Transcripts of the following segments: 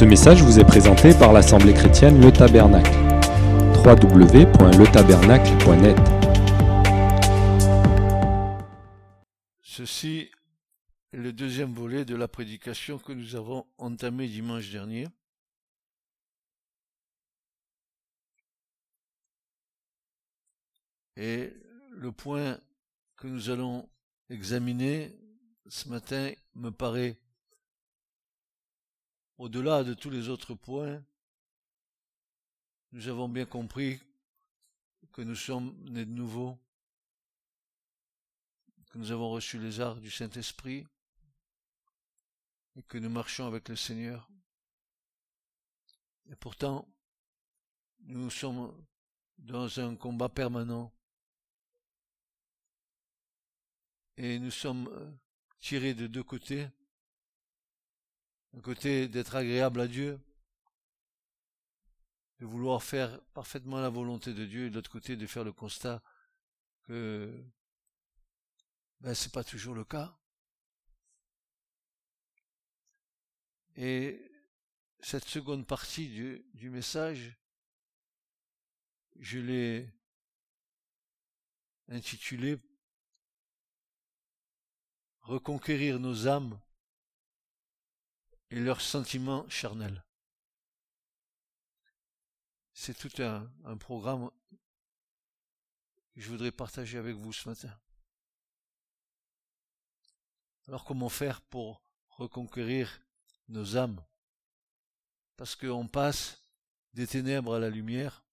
Ce message vous est présenté par l'Assemblée chrétienne Le Tabernacle. www.letabernacle.net Ceci est le deuxième volet de la prédication que nous avons entamée dimanche dernier. Et le point que nous allons examiner ce matin me paraît au-delà de tous les autres points, nous avons bien compris que nous sommes nés de nouveau, que nous avons reçu les arts du Saint-Esprit et que nous marchons avec le Seigneur. Et pourtant, nous sommes dans un combat permanent et nous sommes tirés de deux côtés d'un côté d'être agréable à Dieu, de vouloir faire parfaitement la volonté de Dieu, et de l'autre côté de faire le constat que ben, c'est pas toujours le cas. Et cette seconde partie du, du message, je l'ai intitulée Reconquérir nos âmes et leurs sentiments charnels. C'est tout un, programme que je voudrais partager avec vous ce matin. Alors comment faire pour reconquérir nos âmes? Parce qu'on passe des ténèbres à la lumière.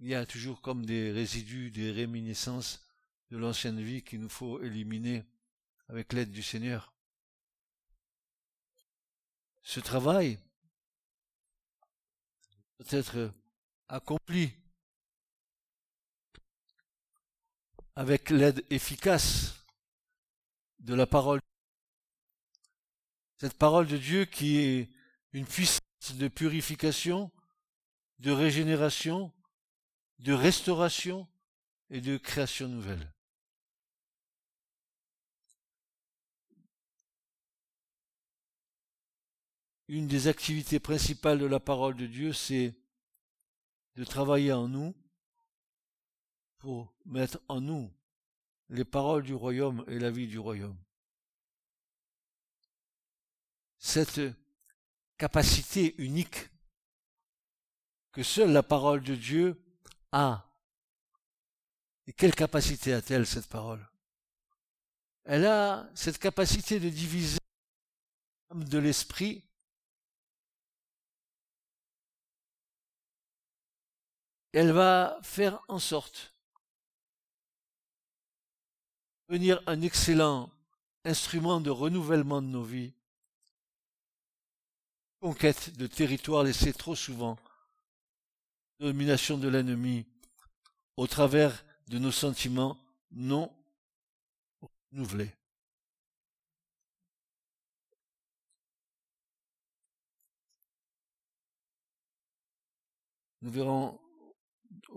Il y a toujours comme des résidus, des réminiscences de l'ancienne vie qu'il nous faut éliminer avec l'aide du Seigneur ce travail peut être accompli avec l'aide efficace de la parole. Cette parole de Dieu qui est une puissance de purification, de régénération, de restauration et de création nouvelle. Une des activités principales de la parole de Dieu, c'est de travailler en nous pour mettre en nous les paroles du royaume et la vie du royaume. Cette capacité unique que seule la parole de Dieu a. Et quelle capacité a-t-elle cette parole? Elle a cette capacité de diviser de l'esprit elle va faire en sorte de devenir un excellent instrument de renouvellement de nos vies, conquête de territoires laissés trop souvent, domination de l'ennemi, au travers de nos sentiments non renouvelés. Nous verrons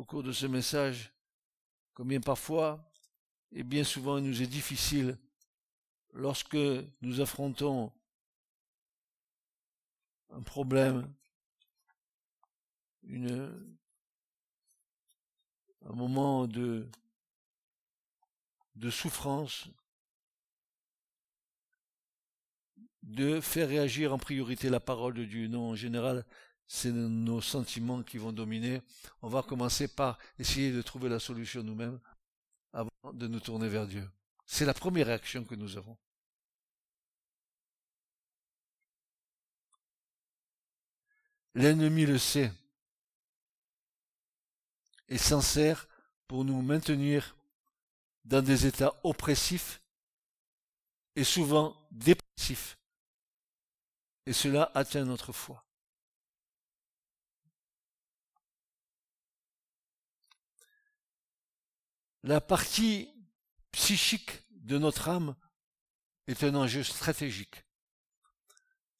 au cours de ce message combien parfois et bien souvent il nous est difficile lorsque nous affrontons un problème, un moment de, de souffrance, de faire réagir en priorité la parole de Dieu. Non, en général, c'est nos sentiments qui vont dominer. On va commencer par essayer de trouver la solution nous-mêmes avant de nous tourner vers Dieu. C'est la première réaction que nous avons. L'ennemi le sait et s'en sert pour nous maintenir dans des états oppressifs et souvent dépressifs. Et cela atteint notre foi. La partie psychique de notre âme est un enjeu stratégique.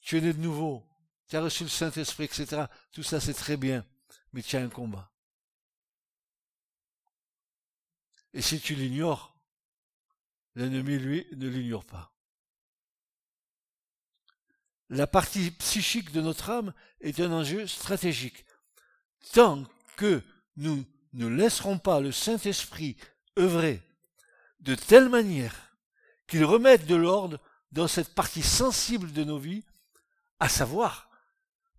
Tu es né de nouveau, tu as reçu le Saint-Esprit, etc. Tout ça c'est très bien, mais tu as un combat. Et si tu l'ignores, l'ennemi, lui, ne l'ignore pas. la partie psychique de notre âme est un enjeu stratégique. Tant que nous ne laisserons pas le Saint-Esprit œuvrer de telle manière qu'il remette de l'ordre dans cette partie sensible de nos vies, à savoir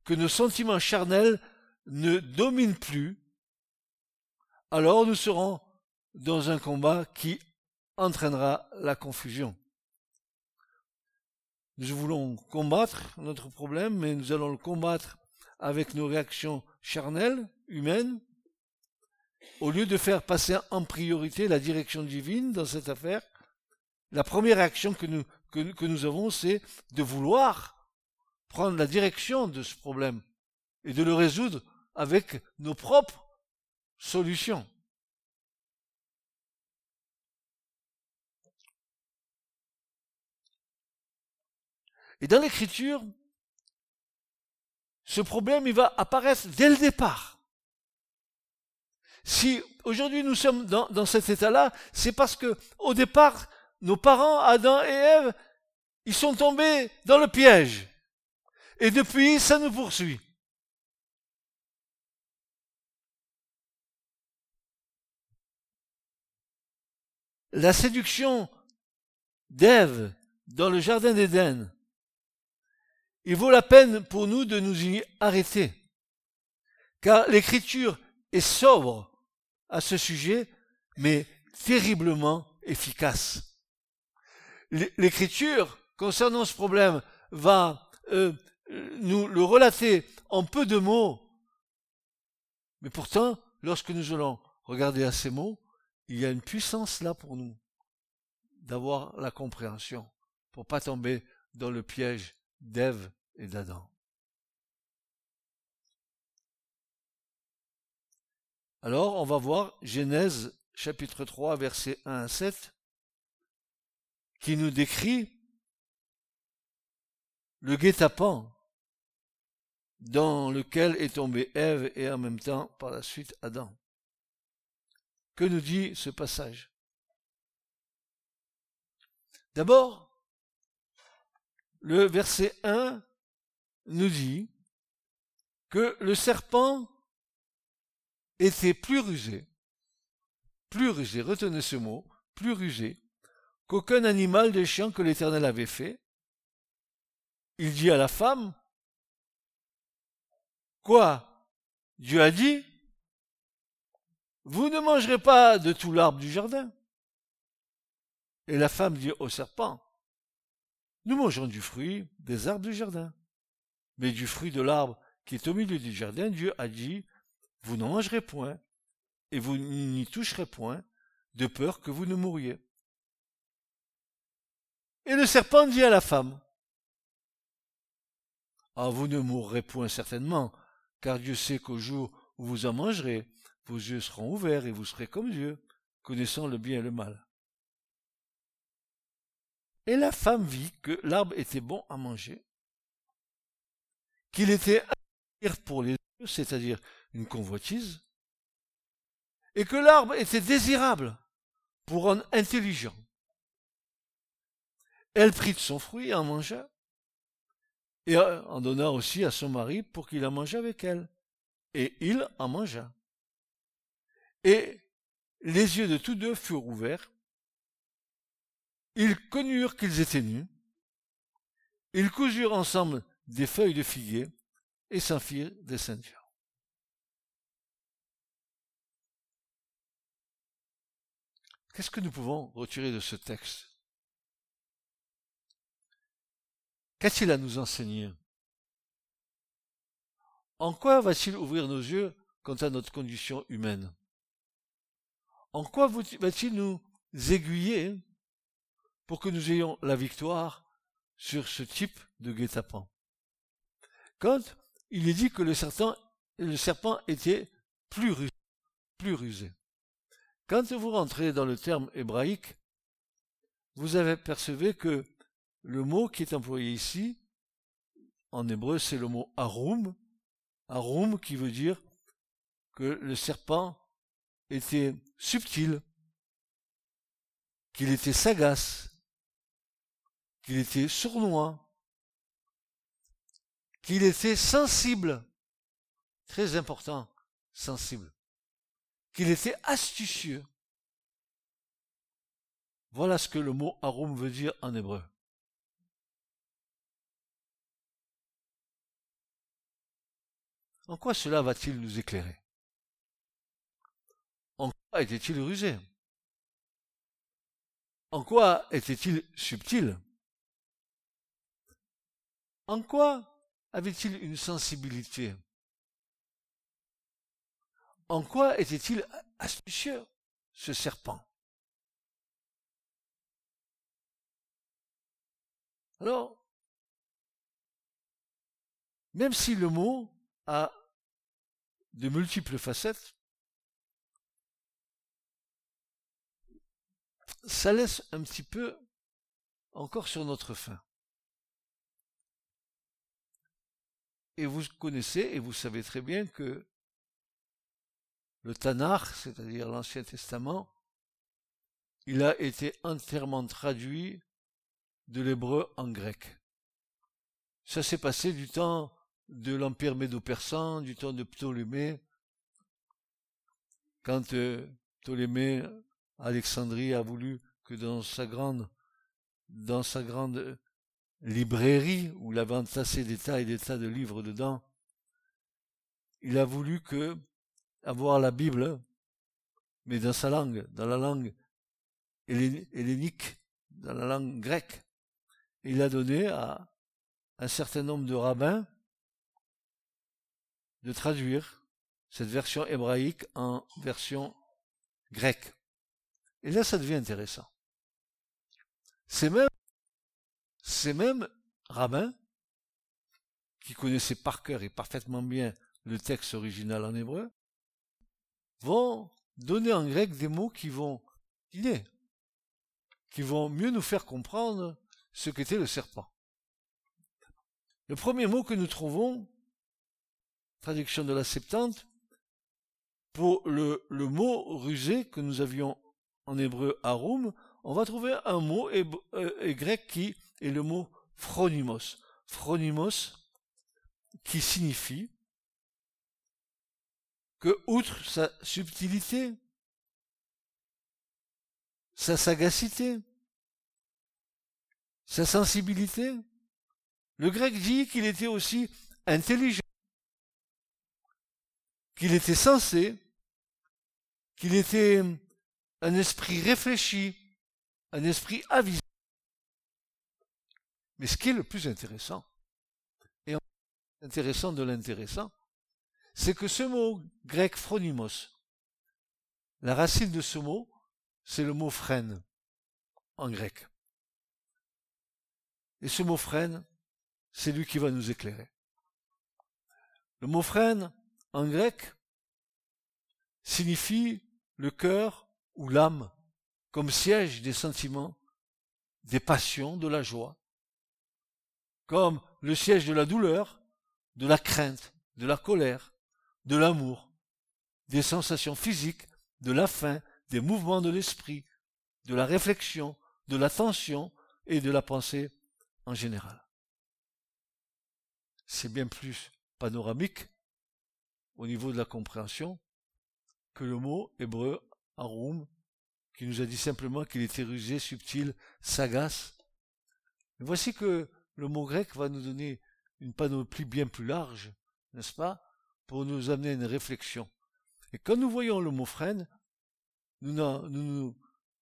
que nos sentiments charnels ne dominent plus, alors nous serons dans un combat qui entraînera la confusion. Nous voulons combattre notre problème, mais nous allons le combattre avec nos réactions charnelles, humaines, au lieu de faire passer en priorité la direction divine dans cette affaire. La première réaction que nous, que nous avons, c'est de vouloir prendre la direction de ce problème et de le résoudre avec nos propres solutions. Et dans l'écriture, ce problème, il va apparaître dès le départ. Si aujourd'hui nous sommes dans, cet état-là, c'est parce que au départ, nos parents, Adam et Ève, ils sont tombés dans le piège. Et depuis, ça nous poursuit. La séduction d'Ève dans le jardin d'Éden il vaut la peine pour nous de nous y arrêter, car l'écriture est sobre à ce sujet, mais terriblement efficace. L'écriture, concernant ce problème, va euh, nous le relater en peu de mots, mais pourtant, lorsque nous allons regarder à ces mots, il y a une puissance là pour nous d'avoir la compréhension, pour pas tomber dans le piège d'Ève et d'Adam. Alors, on va voir Genèse chapitre 3, versets 1 à 7, qui nous décrit le guet-apens dans lequel est tombée Ève et en même temps par la suite Adam. Que nous dit ce passage? D'abord, le verset 1 nous dit que le serpent était plus rusé, plus rusé, retenez ce mot, plus rusé, qu'aucun animal des champs que l'Éternel avait fait. Il dit à la femme, Quoi? Dieu a dit, Vous ne mangerez pas de tout l'arbre du jardin. Et la femme dit au serpent, nous mangeons du fruit des arbres du jardin. Mais du fruit de l'arbre qui est au milieu du jardin, Dieu a dit, vous n'en mangerez point, et vous n'y toucherez point, de peur que vous ne mouriez. Et le serpent dit à la femme, Ah, vous ne mourrez point certainement, car Dieu sait qu'au jour où vous en mangerez, vos yeux seront ouverts et vous serez comme Dieu, connaissant le bien et le mal. Et la femme vit que l'arbre était bon à manger, qu'il était pour les yeux, c'est-à-dire une convoitise, et que l'arbre était désirable pour rendre intelligent. Elle prit de son fruit et en mangea, et en donna aussi à son mari pour qu'il en mangeât avec elle. Et il en mangea. Et les yeux de tous deux furent ouverts, ils connurent qu'ils étaient nus. Ils cousurent ensemble des feuilles de figuier et s'en firent des ceintures. Qu'est-ce que nous pouvons retirer de ce texte? Qu'a-t-il à nous enseigner? En quoi va-t-il ouvrir nos yeux quant à notre condition humaine? En quoi va-t-il nous aiguiller pour que nous ayons la victoire sur ce type de guet-apens? Quand il est dit que le serpent, était plus rusé. Quand vous rentrez dans le terme hébraïque, vous avez percevé que le mot qui est employé ici, en hébreu, c'est le mot arum, arum qui veut dire que le serpent était subtil, qu'il était sagace, qu'il était sournois, qu'il était sensible, très important, sensible, qu'il était astucieux. Voilà ce que le mot arum veut dire en hébreu. En quoi cela va-t-il nous éclairer? En quoi était-il rusé? En quoi était-il subtil? En quoi avait-il une sensibilité? En quoi était-il astucieux, ce serpent? Alors, même si le mot a de multiples facettes, ça laisse un petit peu encore sur notre fin. Et vous connaissez et vous savez très bien que le Tanakh, c'est-à-dire l'Ancien Testament, il a été entièrement traduit de l'hébreu en grec. Ça s'est passé du temps de l'Empire médo-persan, du temps de Ptolémée, quand euh, Ptolémée, Alexandrie a voulu que dans sa grande, dans sa grande librairie, où il avait entassé des tas et des tas de livres dedans, il a voulu que avoir la Bible, mais dans sa langue, dans la langue hellénique, dans la langue grecque. Il a donné à un certain nombre de rabbins de traduire cette version hébraïque en version grecque. Et là, ça devient intéressant. Ces mêmes, ces mêmes rabbins, qui connaissaient par cœur et parfaitement bien le texte original en hébreu, vont donner en grec des mots qui vont qui vont mieux nous faire comprendre ce qu'était le serpent. Le premier mot que nous trouvons, traduction de la Septante, pour le, mot rusé que nous avions en hébreu arum, on va trouver un mot euh, grec qui est le mot phronimos. Phronimos, qui signifie que, outre sa subtilité, sa sagacité, sa sensibilité, le grec dit qu'il était aussi intelligent, qu'il était sensé, qu'il était un esprit réfléchi, un esprit avisé. Mais ce qui est le plus intéressant, et intéressant de l'intéressant, c'est que ce mot grec phronimos, la racine de ce mot, c'est le mot frêne en grec. Et ce mot frêne, c'est lui qui va nous éclairer. Le mot frêne, en grec, signifie le cœur ou l'âme comme siège des sentiments, des passions, de la joie, comme le siège de la douleur, de la crainte, de la colère, de l'amour, des sensations physiques, de la faim, des mouvements de l'esprit, de la réflexion, de l'attention et de la pensée en général. C'est bien plus panoramique au niveau de la compréhension que le mot hébreu arum qui nous a dit simplement qu'il était rusé, subtil, sagace. voici que le mot grec va nous donner une panoplie bien plus large, n'est-ce pas, pour nous amener à une réflexion. Et quand nous voyons le mot freine, nous ne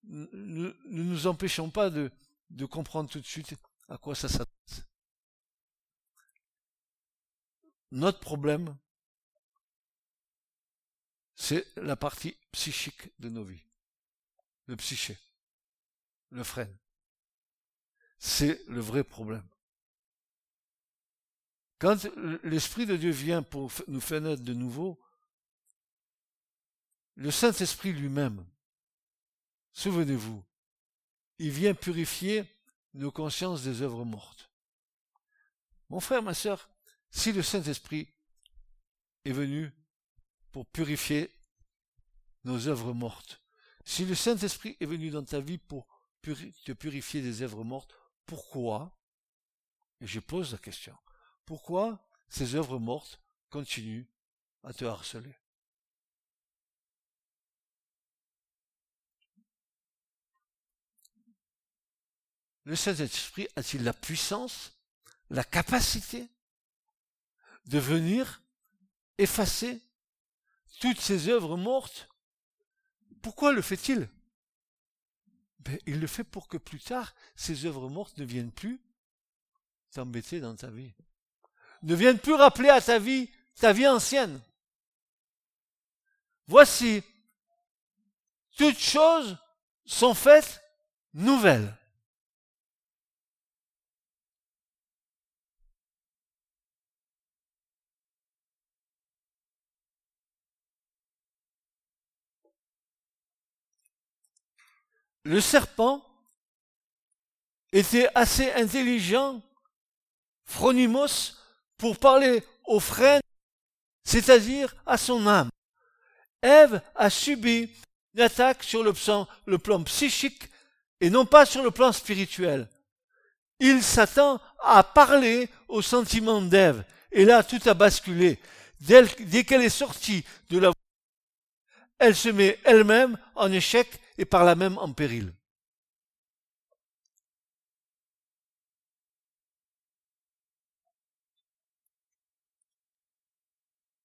nous, nous, empêchons pas de, de comprendre tout de suite à quoi ça s'adresse. Notre problème, c'est la partie psychique de nos vies. Le psyché. Le freine. C'est le vrai problème. Quand l'Esprit de Dieu vient pour nous faire naître de nouveau, le Saint-Esprit lui-même, souvenez-vous, il vient purifier nos consciences des œuvres mortes. Mon frère, ma sœur, si le Saint-Esprit est venu pour purifier nos œuvres mortes, si le Saint-Esprit est venu dans ta vie pour te purifier des œuvres mortes, pourquoi? Et je pose la question. Pourquoi, ces œuvres mortes continuent à te harceler? Le Saint-Esprit a-t-il la puissance, la capacité de venir effacer toutes ces œuvres mortes? Pourquoi le fait-il? Ben, Il le fait pour que plus tard, ces œuvres mortes ne viennent plus t'embêter dans ta vie. Ne viennent plus rappeler à ta vie ta vie ancienne. Voici, toutes choses sont faites nouvelles. Le serpent était assez intelligent, Phronimos, pour parler aux frères, c'est-à-dire à son âme. Ève a subi une attaque sur le plan, psychique et non pas sur le plan spirituel. Il s'attend à parler aux sentiments d'Ève. Et là, tout a basculé. Dès qu'elle est sortie de la elle se met elle-même en échec et par là même en péril.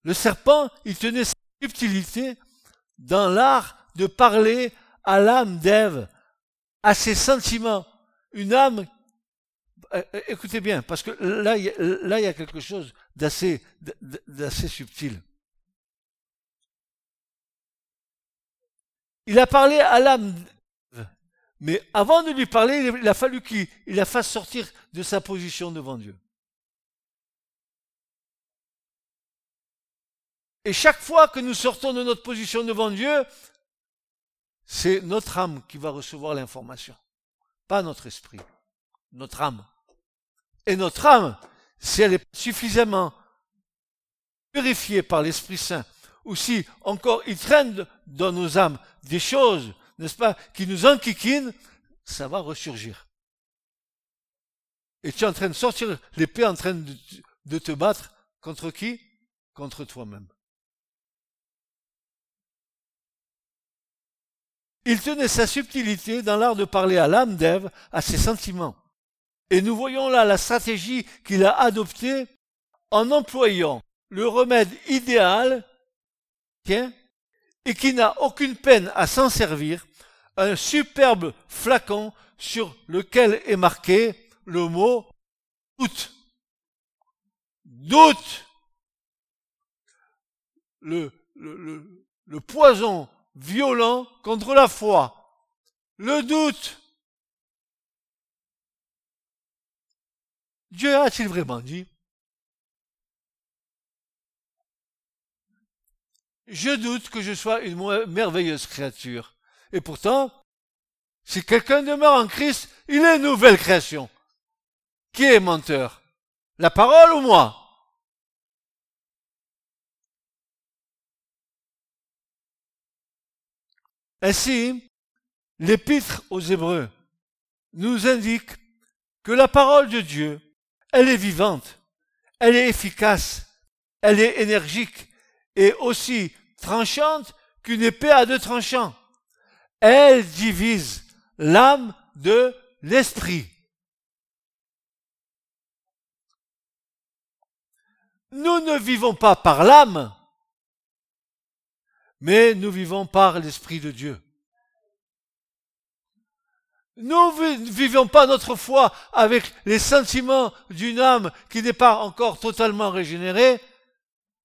Le serpent, il tenait sa subtilité dans l'art de parler à l'âme d'Ève, à ses sentiments. Une âme, euh, euh, écoutez bien, parce que là, il y a quelque chose d'assez, subtil. Il a parlé à l'âme, mais avant de lui parler, il a fallu qu'il la fasse sortir de sa position devant Dieu. Et chaque fois que nous sortons de notre position devant Dieu, c'est notre âme qui va recevoir l'information, pas notre esprit, notre âme. Et notre âme, si elle est suffisamment purifiée par l'Esprit Saint, ou si encore il traîne dans nos âmes des choses, n'est-ce pas, qui nous enquiquinent, ça va ressurgir. Et tu es en train de sortir l'épée en train de, de te battre contre qui? Contre toi-même. Il tenait sa subtilité dans l'art de parler à l'âme d'Ève, à ses sentiments. Et nous voyons là la stratégie qu'il a adoptée en employant le remède idéal tiens, et qui n'a aucune peine à s'en servir, un superbe flacon sur lequel est marqué le mot doute. Doute. Le, le, le, le poison violent contre la foi. Le doute. Dieu a-t-il vraiment dit? Je doute que je sois une merveilleuse créature. Et pourtant, si quelqu'un demeure en Christ, il est une nouvelle création. Qui est menteur? La parole ou moi? Ainsi, l'épître aux Hébreux nous indique que la parole de Dieu, elle est vivante, elle est efficace, elle est énergique et aussi tranchante qu'une épée à deux tranchants. Elle divise l'âme de l'esprit. Nous ne vivons pas par l'âme, mais nous vivons par l'Esprit de Dieu. Nous ne vivons pas notre foi avec les sentiments d'une âme qui n'est pas encore totalement régénérée,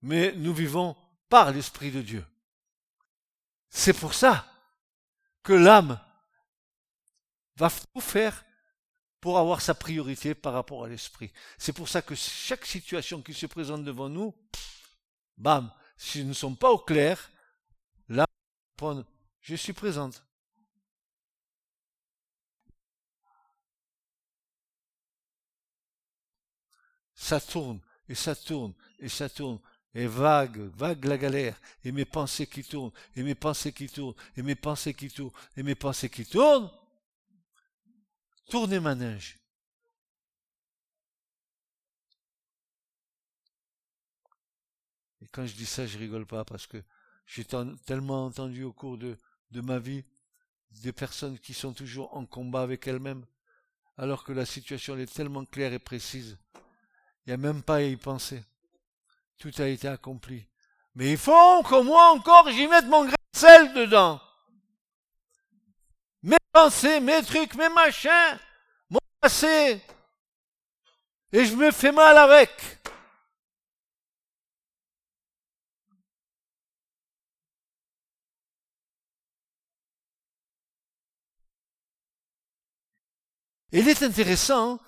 mais nous vivons par l'Esprit de Dieu. C'est pour ça que l'âme va tout faire pour avoir sa priorité par rapport à l'Esprit. C'est pour ça que chaque situation qui se présente devant nous, bam, si nous ne sommes pas au clair, je suis présente. Ça tourne, et ça tourne, et ça tourne, et vague, vague la galère, et mes pensées qui tournent, et mes pensées qui tournent, et mes pensées qui tournent, et mes pensées qui tournent. Tournez ma neige. quand je dis ça, je rigole pas parce que j'ai tellement entendu au cours de, ma vie des personnes qui sont toujours en combat avec elles-mêmes, alors que la situation est tellement claire et précise. Il n'y a même pas à y penser. Tout a été accompli. Mais il faut que moi encore j'y mette mon grain de sel dedans. Mes pensées, mes trucs, mes machins, mon passé. Et je me fais mal avec. Il est intéressant,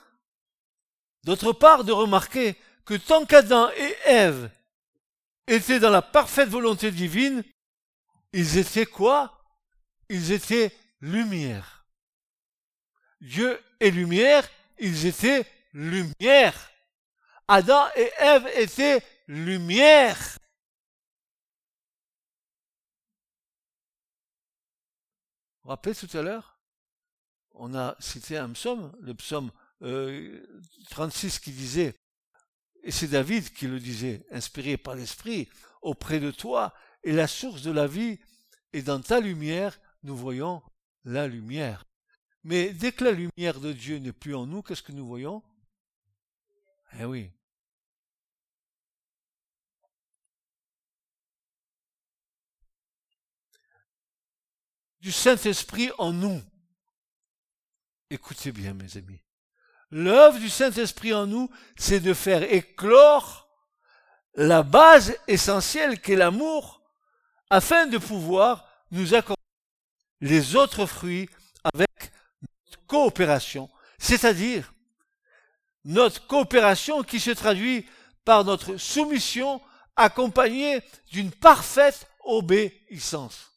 d'autre part, de remarquer que tant qu'Adam et Ève étaient dans la parfaite volonté divine, ils étaient quoi? Ils étaient lumière. Dieu est lumière, ils étaient lumière. Adam et Ève étaient lumière. Vous vous rappelez tout à l'heure? On a cité un psaume, le psaume 36 euh, qui disait, et c'est David qui le disait, inspiré par l'Esprit, auprès de toi est la source de la vie, et dans ta lumière, nous voyons la lumière. Mais dès que la lumière de Dieu n'est plus en nous, qu'est-ce que nous voyons? Eh oui. Du Saint-Esprit en nous. Écoutez bien, mes amis. L'œuvre du Saint-Esprit en nous, c'est de faire éclore la base essentielle qu'est l'amour, afin de pouvoir nous accorder les autres fruits avec notre coopération, c'est-à-dire notre coopération qui se traduit par notre soumission accompagnée d'une parfaite obéissance.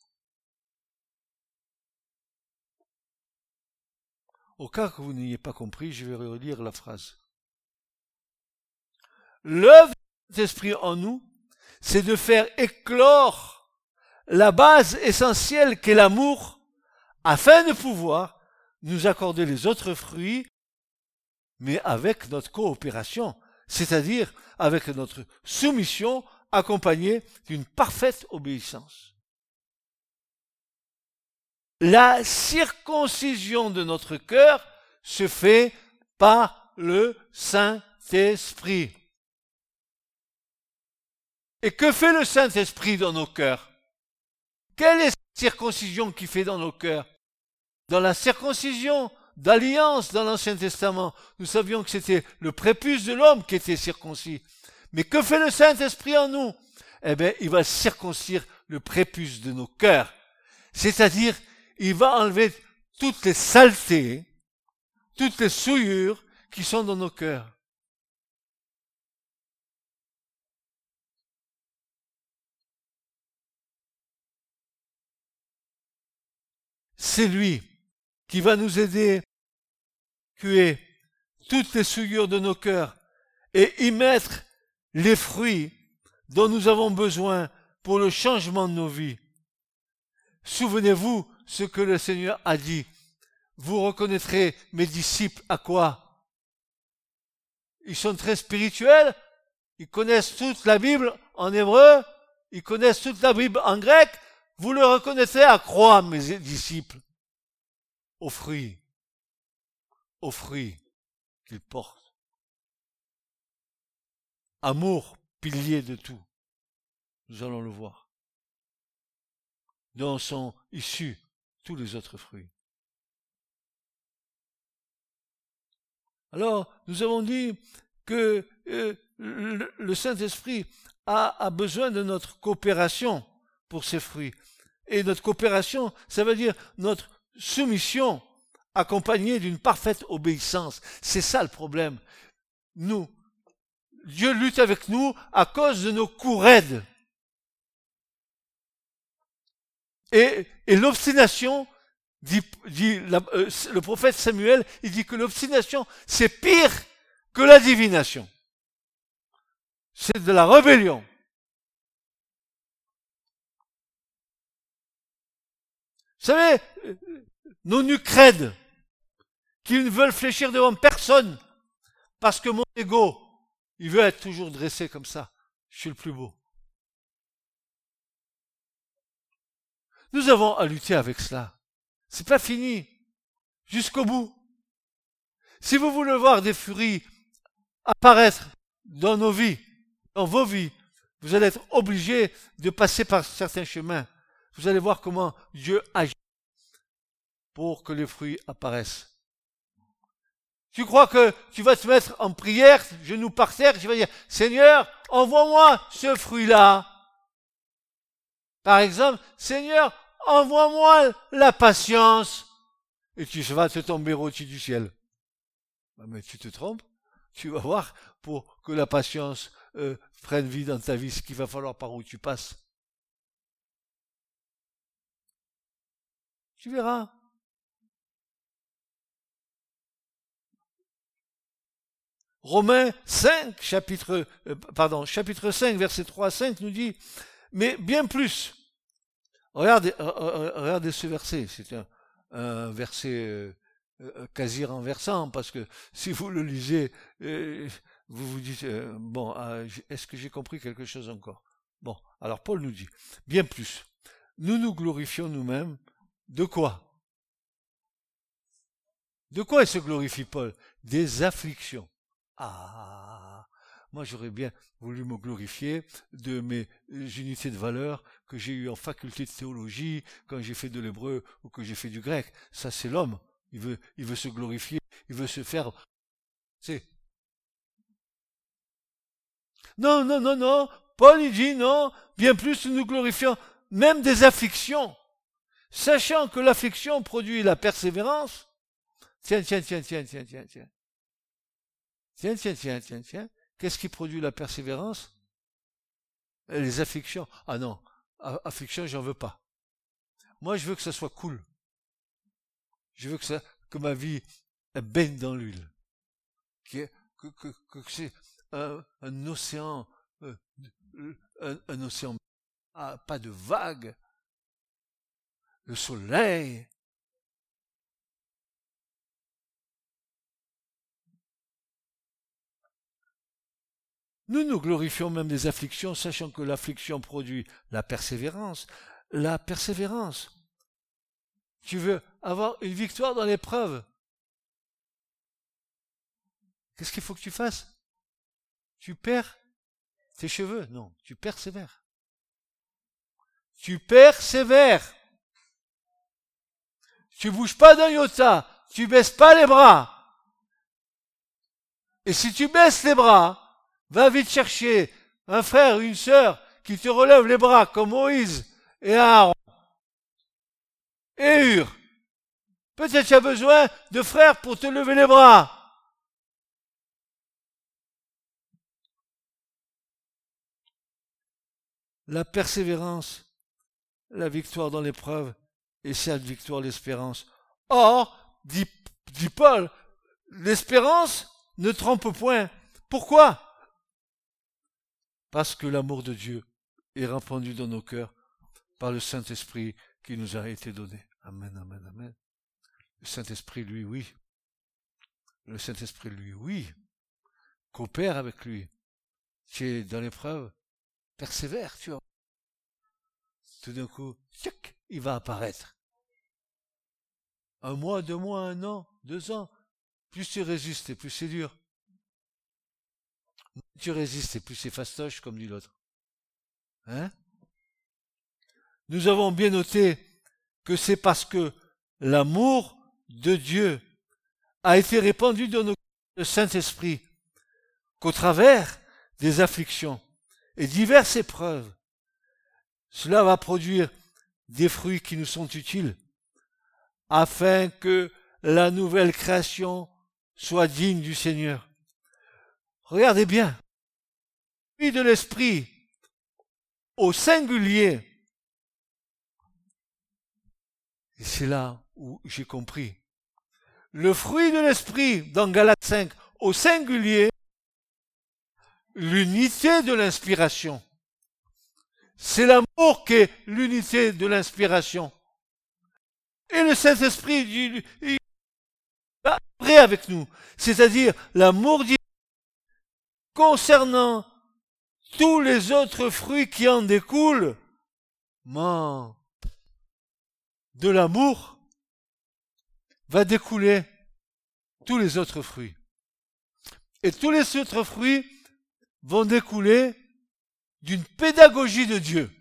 Au cas que vous n'ayez pas compris, je vais relire la phrase. L'œuvre d'esprit en nous, c'est de faire éclore la base essentielle qu'est l'amour, afin de pouvoir nous accorder les autres fruits, mais avec notre coopération, c'est-à-dire avec notre soumission accompagnée d'une parfaite obéissance. La circoncision de notre cœur se fait par le Saint-Esprit. Et que fait le Saint-Esprit dans nos cœurs? Quelle est cette circoncision qu'il fait dans nos cœurs? Dans la circoncision d'alliance dans l'Ancien Testament, nous savions que c'était le prépuce de l'homme qui était circoncis. Mais que fait le Saint-Esprit en nous? Eh bien, il va circoncire le prépuce de nos cœurs. C'est-à-dire, il va enlever toutes les saletés, toutes les souillures qui sont dans nos cœurs. C'est lui qui va nous aider à tuer toutes les souillures de nos cœurs et y mettre les fruits dont nous avons besoin pour le changement de nos vies. Souvenez-vous ce que le Seigneur a dit. Vous reconnaîtrez mes disciples à quoi? Ils sont très spirituels, ils connaissent toute la Bible en hébreu, ils connaissent toute la Bible en grec. Vous le reconnaissez à quoi, mes disciples Aux fruits, aux fruits qu'ils portent. Amour, pilier de tout. Nous allons le voir. Dont sont issus tous les autres fruits. Alors, nous avons dit que euh, le, Saint-Esprit a, besoin de notre coopération pour ces fruits. Et notre coopération, ça veut dire notre soumission accompagnée d'une parfaite obéissance. C'est ça le problème. Nous, Dieu lutte avec nous à cause de nos coups raides. Et, l'obstination, dit, euh, le prophète Samuel, il dit que l'obstination, c'est pire que la divination. C'est de la rébellion. Vous savez, nos nucrèdes, qui ne veulent fléchir devant personne, parce que mon ego, il veut être toujours dressé comme ça. Je suis le plus beau. Nous avons à lutter avec cela. C'est pas fini. Jusqu'au bout. Si vous voulez voir des furies apparaître dans nos vies, dans vos vies, vous allez être obligé de passer par certains chemins. Vous allez voir comment Dieu agit pour que les fruits apparaissent. Tu crois que tu vas te mettre en prière, genoux par terre, tu vas dire, Seigneur, envoie-moi ce fruit-là. Par exemple, Seigneur, envoie-moi la patience. Et tu vas te tomber au-dessus du ciel. Ah, mais tu te trompes. Tu vas voir, pour que la patience euh, prenne vie dans ta vie, ce qu'il va falloir par où tu passes. Tu verras. Romains 5, chapitre, euh, pardon, chapitre 5, verset 3 à 5 nous dit, mais bien plus. Regardez, euh, ce verset, c'est un, verset euh, quasi renversant, parce que si vous le lisez, euh, vous vous dites, euh, bon, ah, est-ce que j'ai compris quelque chose encore? Bon, alors Paul nous dit, bien plus, nous nous glorifions nous-mêmes, de quoi? De quoi se glorifie Paul? Des afflictions. Ah moi j'aurais bien voulu me glorifier de mes unités de valeur que j'ai eues en faculté de théologie, quand j'ai fait de l'hébreu ou que j'ai fait du grec. Ça c'est l'homme. Il veut, il veut se glorifier, il veut se faire. C'est. Non, non, non, non. Paul il dit non. Bien plus, nous glorifions même des afflictions, sachant que l'affliction produit la persévérance. Tiens, tiens, tiens, tiens, tiens, tiens, tiens. Tiens, tiens, tiens, tiens, tiens. Qu'est-ce qui produit la persévérance? Les afflictions. Ah non, affliction, j'en veux pas. Moi, je veux que ça soit cool. Je veux que, ça, que ma vie baigne dans l'huile. Que, c'est un, océan, euh, un, océan, ah, pas de vagues. Le soleil. Nous nous glorifions même des afflictions, sachant que l'affliction produit la persévérance. La persévérance tu veux avoir une victoire dans l'épreuve. Qu'est-ce qu'il faut que tu fasses? Tu perds tes cheveux Non, tu persévères. Tu persévères. Tu bouges pas d'un iota, tu baisses pas les bras. Et si tu baisses les bras, va vite chercher un frère ou une sœur qui te relève les bras comme Moïse et Aaron et hur. Peut-être tu as besoin de frères pour te lever les bras. La persévérance, la victoire dans l'épreuve, et cette victoire l'espérance. Or, dit, dit Paul, l'espérance ne trompe point. Pourquoi? Parce que l'amour de Dieu est répandu dans nos cœurs par le Saint-Esprit qui nous a été donné. Amen, amen, amen. Le Saint-Esprit, lui, oui. Le Saint-Esprit, lui, oui. Coopère avec lui. Tu es dans l'épreuve. Persévère, tu vois. Tout d'un coup, tchac, il va apparaître. Un mois, deux mois, un an, deux ans. Plus tu résistes et plus c'est dur. Tu résistes et plus c'est fastoche, comme dit l'autre. Hein? Nous avons bien noté que c'est parce que l'amour de Dieu a été répandu dans nos le Saint-Esprit qu'au travers des afflictions et diverses épreuves, cela va produire des fruits qui nous sont utiles afin que la nouvelle création soit digne du Seigneur. Regardez bien, fruit de l'esprit au singulier Et c'est là où j'ai compris. Le fruit de l'esprit dans Galates 5 au singulier, l'unité de l'inspiration. C'est l'amour qui est l'unité de l'inspiration. Et le Saint-Esprit va vrai avec nous. C'est-à-dire l'amour divin concernant tous les autres fruits qui en découlent. De l'amour va découler tous les autres fruits. Et tous les autres fruits vont découler d'une pédagogie de Dieu.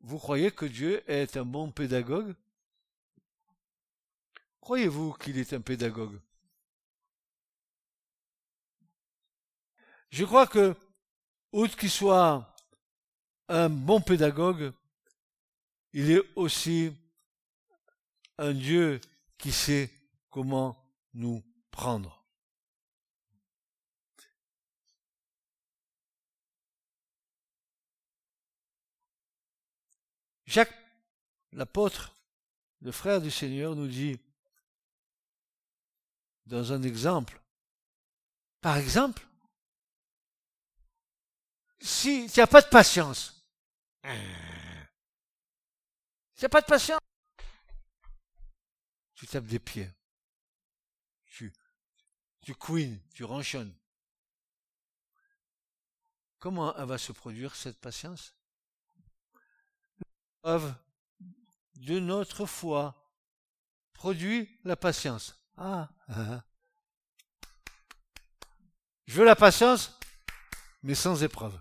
Vous croyez que Dieu est un bon pédagogue? Croyez-vous qu'il est un pédagogue? Je crois que, outre qu'il soit un bon pédagogue, il est aussi un Dieu qui sait comment nous prendre. Jacques, l'apôtre, le frère du Seigneur, nous dit, dans un exemple, par exemple, si tu n'as pas de patience, si tu n'as pas de patience, tu tapes des pieds, tu, tu couines, tu ronchonnes. Comment va se produire cette patience? L'œuvre de notre foi produit la patience. Ah, Je veux la patience, mais sans épreuve.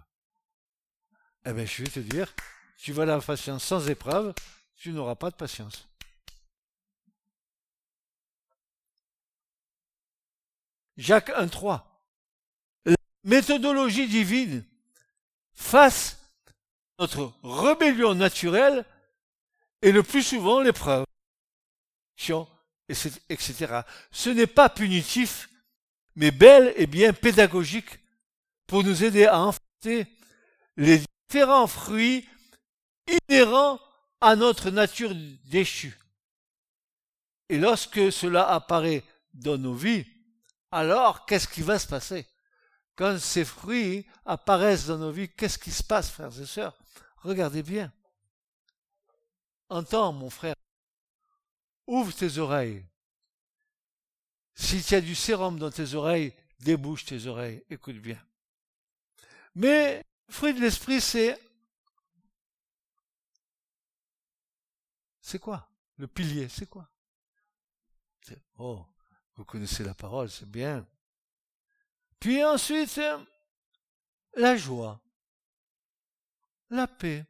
Eh bien, je vais te dire, tu veux la patience sans épreuve, tu n'auras pas de patience. Jacques 1.3. La méthodologie divine face à notre rébellion naturelle est le plus souvent l'épreuve, etc. Ce n'est pas punitif, mais bel et bien pédagogique pour nous aider à enfanter les différents fruits inhérents à notre nature déchue. Et lorsque cela apparaît dans nos vies, alors qu'est-ce qui va se passer? Quand ces fruits apparaissent dans nos vies, qu'est-ce qui se passe, frères et sœurs? Regardez bien. Entends, mon frère. Ouvre tes oreilles. Si tu as du sérum dans tes oreilles, débouche tes oreilles. Écoute bien. Mais fruit de l'esprit, c'est c'est quoi? Le pilier, c'est quoi? Oh, vous connaissez la parole, c'est bien. Puis ensuite, la joie, la paix,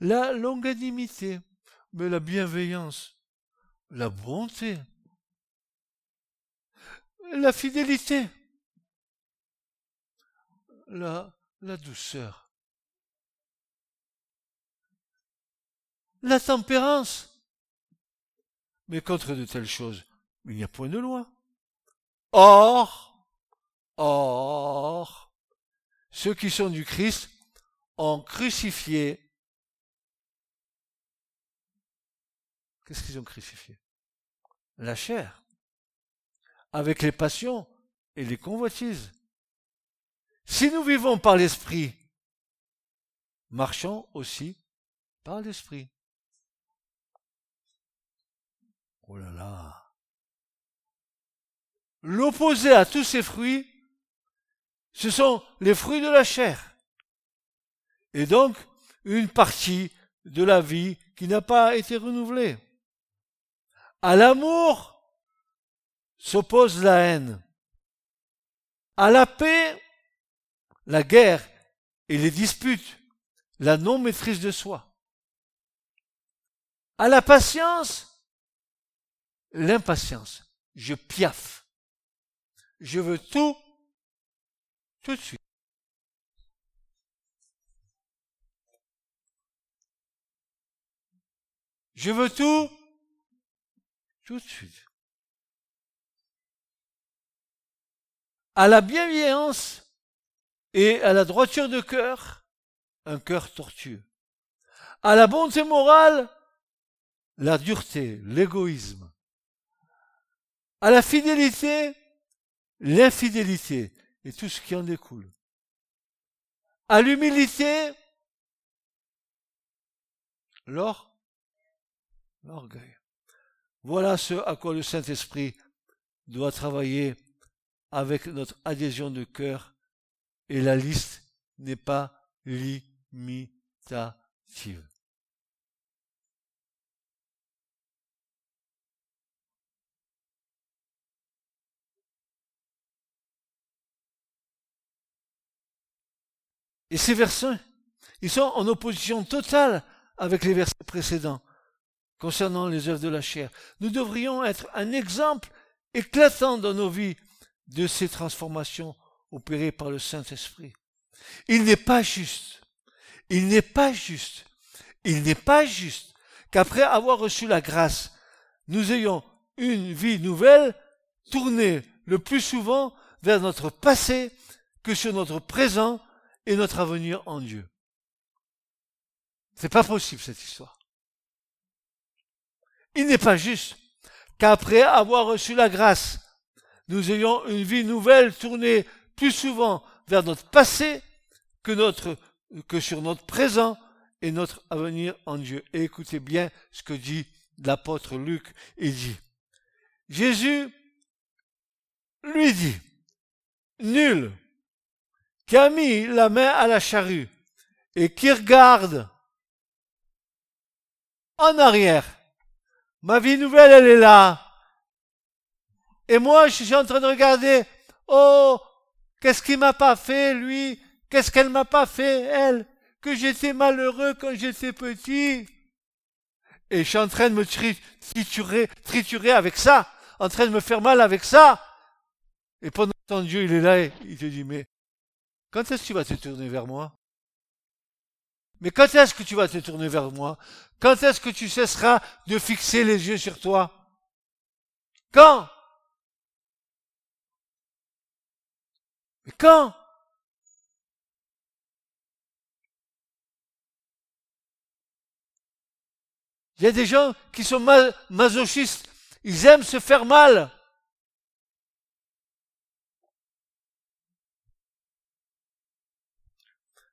la longanimité, mais la bienveillance, la bonté, la fidélité, la, douceur, la tempérance. Mais contre de telles choses, il n'y a point de loi. Or, or, ceux qui sont du Christ ont crucifié. Qu'est-ce qu'ils ont crucifié? La chair, avec les passions et les convoitises. Si nous vivons par l'Esprit, marchons aussi par l'Esprit. Oh là là. L'opposé à tous ces fruits, ce sont les fruits de la chair. Et donc, une partie de la vie qui n'a pas été renouvelée. À l'amour s'oppose la haine. À la paix, la guerre et les disputes, la non-maîtrise de soi. À la patience, l'impatience. Je piaffe. Je veux tout, tout de suite. Je veux tout, tout de suite. À la bienveillance et à la droiture de cœur, un cœur tortueux. À la bonté morale, la dureté, l'égoïsme à la fidélité, l'infidélité et tout ce qui en découle. À l'humilité, l'or, l'orgueil. Voilà ce à quoi le Saint-Esprit doit travailler avec notre adhésion de cœur et la liste n'est pas limitée. Et ces versets, ils sont en opposition totale avec les versets précédents concernant les œuvres de la chair. Nous devrions être un exemple éclatant dans nos vies de ces transformations opérées par le Saint-Esprit. Il n'est pas juste, il n'est pas juste, il n'est pas juste qu'après avoir reçu la grâce, nous ayons une vie nouvelle tournée le plus souvent vers notre passé que sur notre présent et notre avenir en Dieu. C'est pas possible cette histoire. Il n'est pas juste qu'après avoir reçu la grâce, nous ayons une vie nouvelle tournée plus souvent vers notre passé que sur notre présent et notre avenir en Dieu. Et écoutez bien ce que dit l'apôtre Luc. Il dit, Jésus lui dit, nul qui a mis la main à la charrue et qui regarde en arrière. Ma vie nouvelle, elle est là. Et moi, je suis en train de regarder, oh, qu'est-ce qu'il m'a pas fait, lui? Qu'est-ce qu'elle m'a pas fait, elle? Que j'étais malheureux quand j'étais petit. Et je suis en train de me triturer, triturer avec ça, en train de me faire mal avec ça. Et pendant temps, Dieu, il est là, et il te dit, mais quand est-ce que tu vas te tourner vers moi? Mais quand est-ce que tu vas te tourner vers moi? Quand est-ce que tu cesseras de fixer les yeux sur toi? Quand? Mais quand? Il y a des gens qui sont masochistes. Ils aiment se faire mal.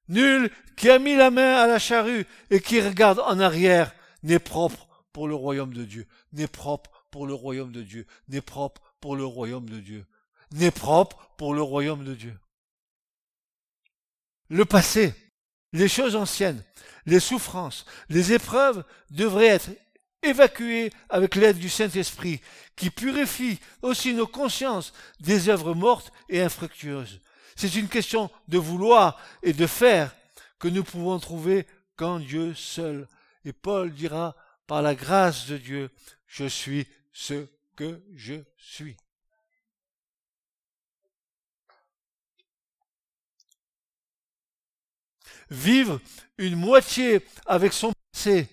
Nul qui a mis la main à la charrue et qui regarde en arrière n'est propre pour le royaume de Dieu, n'est propre pour le royaume de Dieu, n'est propre pour le royaume de Dieu, n'est propre pour le royaume de Dieu. Le passé, les choses anciennes, les souffrances, les épreuves devraient être évacuées avec l'aide du Saint-Esprit, qui purifie aussi nos consciences des œuvres mortes et infructueuses. C'est une question de vouloir et de faire que nous pouvons trouver qu'en Dieu seul. Et Paul dira, par la grâce de Dieu, je suis ce que je suis. Vivre une moitié avec son passé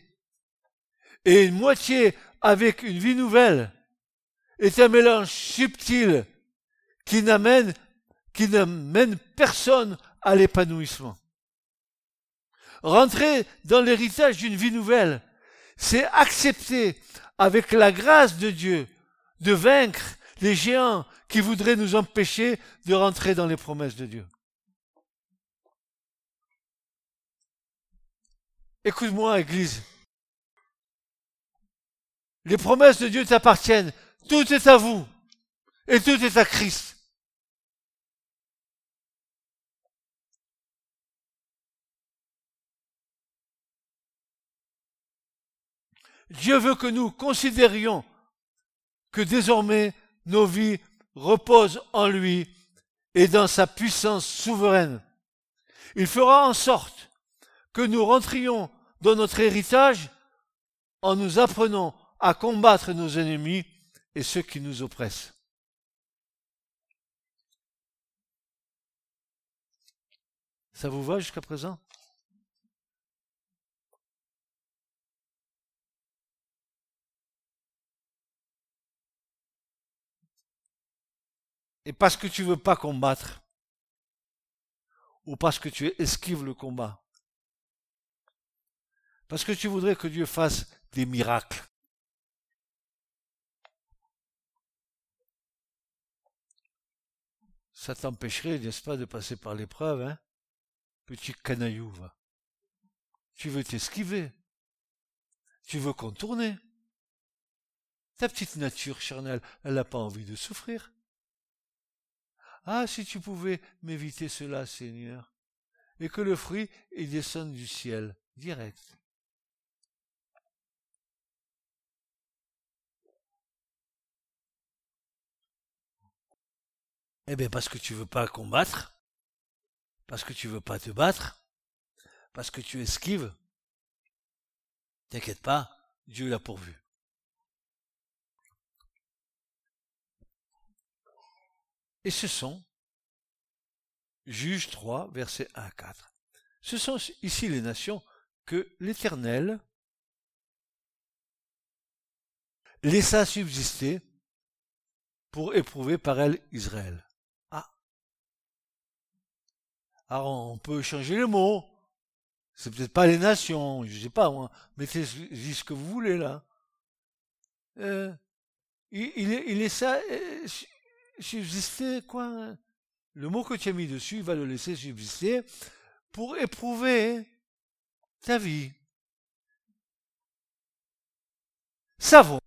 et une moitié avec une vie nouvelle est un mélange subtil qui n'amène qui ne mène personne à l'épanouissement. Rentrer dans l'héritage d'une vie nouvelle, c'est accepter avec la grâce de Dieu de vaincre les géants qui voudraient nous empêcher de rentrer dans les promesses de Dieu. Écoute-moi, Église. Les promesses de Dieu t'appartiennent. Tout est à vous. Et tout est à Christ. Dieu veut que nous considérions que désormais nos vies reposent en lui et dans sa puissance souveraine. Il fera en sorte que nous rentrions dans notre héritage en nous apprenant à combattre nos ennemis et ceux qui nous oppressent. Ça vous va jusqu'à présent? Et parce que tu veux pas combattre, ou parce que tu esquives le combat, parce que tu voudrais que Dieu fasse des miracles. Ça t'empêcherait, n'est-ce pas, de passer par l'épreuve, hein? Petit canaillou. Tu veux t'esquiver. Tu veux contourner. Ta petite nature charnelle, elle n'a pas envie de souffrir. Ah, si tu pouvais m'éviter cela, Seigneur, et que le fruit y descende du ciel. direct. Eh bien, parce que tu veux pas combattre, parce que tu veux pas te battre, parce que tu esquives, t'inquiète pas, Dieu l'a pourvu. Et ce sont, Juge 3, versets 1 à 4, ce sont ici les nations que l'Éternel laissa subsister pour éprouver par elles Israël. Ah. Alors on peut changer les mots. C'est peut-être pas les nations, je sais pas moi. Mettez ce que vous voulez là. Euh, il, il, il laissa euh, subsister quoi Le mot que tu as mis dessus, il va le laisser subsister pour éprouver ta vie. Savoir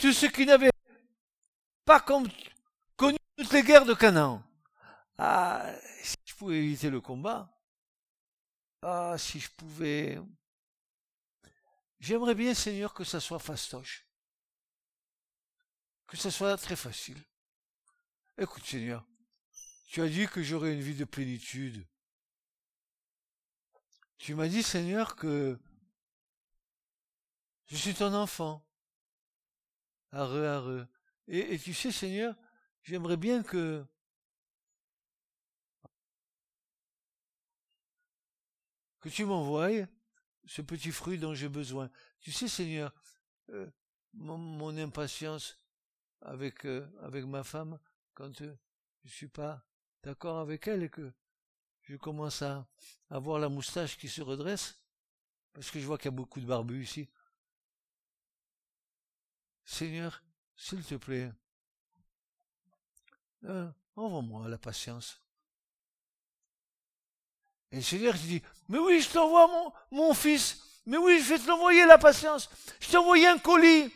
tous ceux qui n'avaient pas connu toutes les guerres de Canaan. Ah, si je pouvais éviter le combat. Ah, si je pouvais. J'aimerais bien, Seigneur, que ça soit fastoche. Que ça soit très facile. Écoute, Seigneur, tu as dit que j'aurais une vie de plénitude. Tu m'as dit, Seigneur, que je suis ton enfant. Arreux. Et, et tu sais, Seigneur, j'aimerais bien que que tu m'envoies ce petit fruit dont j'ai besoin. Tu sais, Seigneur, euh, mon, impatience avec euh, avec ma femme, quand euh, je suis pas d'accord avec elle et que je commence à avoir la moustache qui se redresse, parce que je vois qu'il y a beaucoup de barbus ici. Seigneur, s'il te plaît, euh, envoie-moi la patience. Et le Seigneur dit, mais oui, je t'envoie mon, mon fils, mais oui, je vais te l'envoyer la patience. Je t'ai envoyé un colis.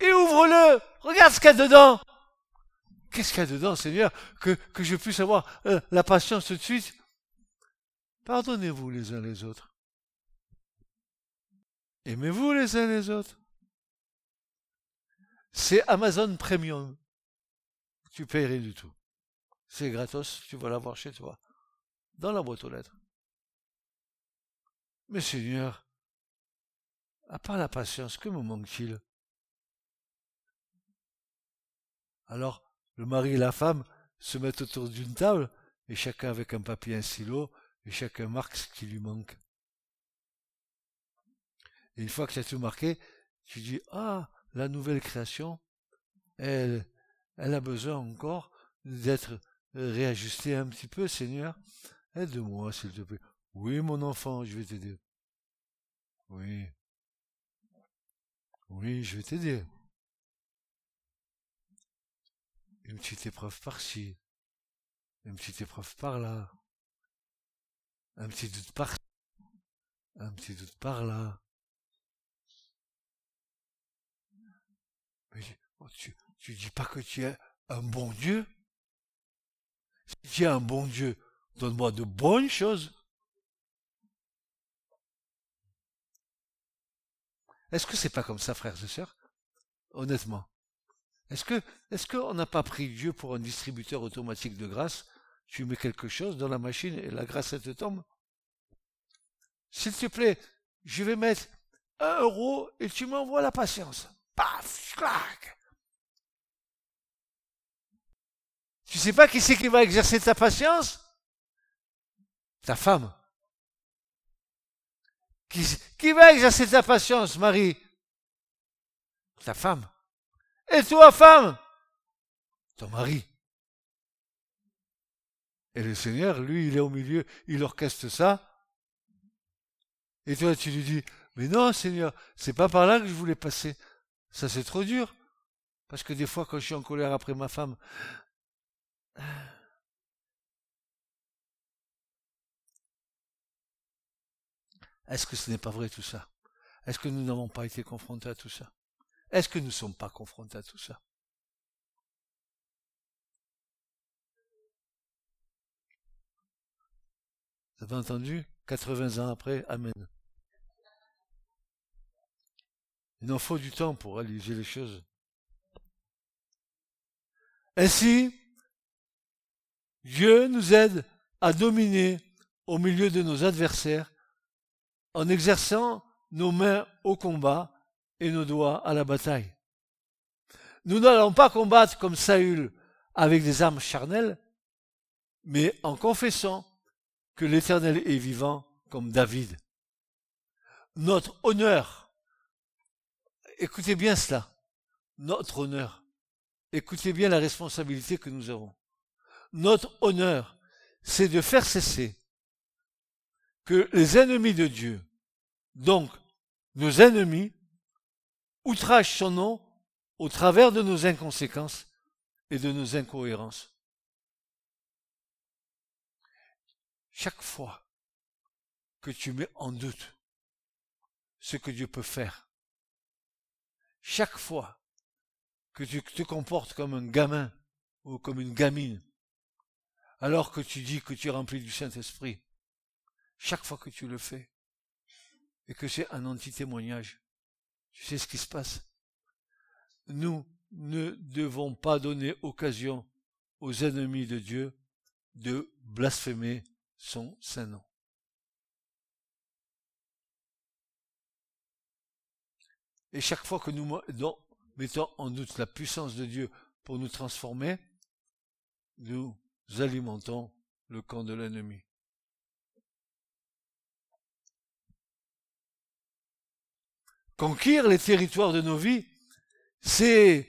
Et ouvre-le. Regarde ce qu'il y a dedans. Qu'est-ce qu'il y a dedans, Seigneur, que, je puisse avoir euh, la patience tout de suite? Pardonnez-vous les uns les autres. Aimez-vous les uns les autres. C'est Amazon Premium. Tu rien du tout. C'est gratos, tu vas l'avoir chez toi. Dans la boîte aux lettres. Mais Seigneur, à part la patience, que me manque-t-il? Alors, le mari et la femme se mettent autour d'une table, et chacun avec un papier un stylo, et chacun marque ce qui lui manque. Et une fois que tu as tout marqué, tu dis, ah, la nouvelle création, elle, elle a besoin encore d'être réajustée un petit peu, Seigneur. Aide-moi, s'il te plaît. Oui, mon enfant, je vais t'aider. Oui. Oui, je vais t'aider. Une petite épreuve par-ci. Une petite épreuve par-là. Un petit doute par un petit doute par là. Mais oh, tu, tu dis pas que tu es un bon Dieu? Si tu es un bon Dieu, donne-moi de bonnes choses. Est-ce que c'est pas comme ça, frères et sœurs? Honnêtement. Est-ce que, est-ce qu'on n'a pas pris Dieu pour un distributeur automatique de grâce? Tu mets quelque chose dans la machine et la grâce, elle te tombe S'il te plaît, je vais mettre un euro et tu m'envoies la patience. Paf, clac. Tu sais pas qui c'est qui va exercer ta patience? Ta femme. Qui, va exercer ta patience, Marie? Ta femme. Et toi, femme? Ton mari. Et le Seigneur, lui, il est au milieu, il orchestre ça. Et toi, tu lui dis, mais non, Seigneur, c'est pas par là que je voulais passer. Ça, c'est trop dur. Parce que des fois, quand je suis en colère après ma femme, est-ce que ce n'est pas vrai tout ça? Est-ce que nous n'avons pas été confrontés à tout ça? Est-ce que nous ne sommes pas confrontés à tout ça? Vous avez entendu? 80 ans après, Amen. Il en faut du temps pour réaliser les choses. Ainsi, Dieu nous aide à dominer au milieu de nos adversaires en exerçant nos mains au combat et nos doigts à la bataille. Nous n'allons pas combattre comme Saül avec des armes charnelles, mais en confessant que l'Éternel est vivant comme David. Notre honneur, écoutez bien cela, notre honneur, écoutez bien la responsabilité que nous avons. Notre honneur, c'est de faire cesser que les ennemis de Dieu, donc nos ennemis, outragent son nom au travers de nos inconséquences et de nos incohérences. Chaque fois que tu mets en doute ce que Dieu peut faire, chaque fois que tu te comportes comme un gamin ou comme une gamine, alors que tu dis que tu es rempli du Saint-Esprit, chaque fois que tu le fais, et que c'est un anti-témoignage, tu sais ce qui se passe. Nous ne devons pas donner occasion aux ennemis de Dieu de blasphémer son saint nom. Et chaque fois que nous mettons en doute la puissance de Dieu pour nous transformer, nous alimentons le camp de l'ennemi. Conquérir les territoires de nos vies, c'est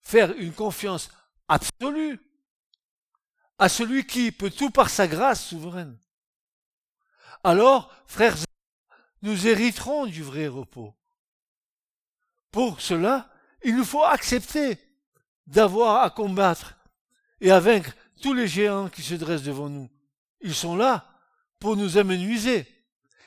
faire une confiance absolue à celui qui peut tout par sa grâce souveraine. Alors, frères, nous hériterons du vrai repos. Pour cela, il nous faut accepter d'avoir à combattre et à vaincre tous les géants qui se dressent devant nous. Ils sont là pour nous amenuiser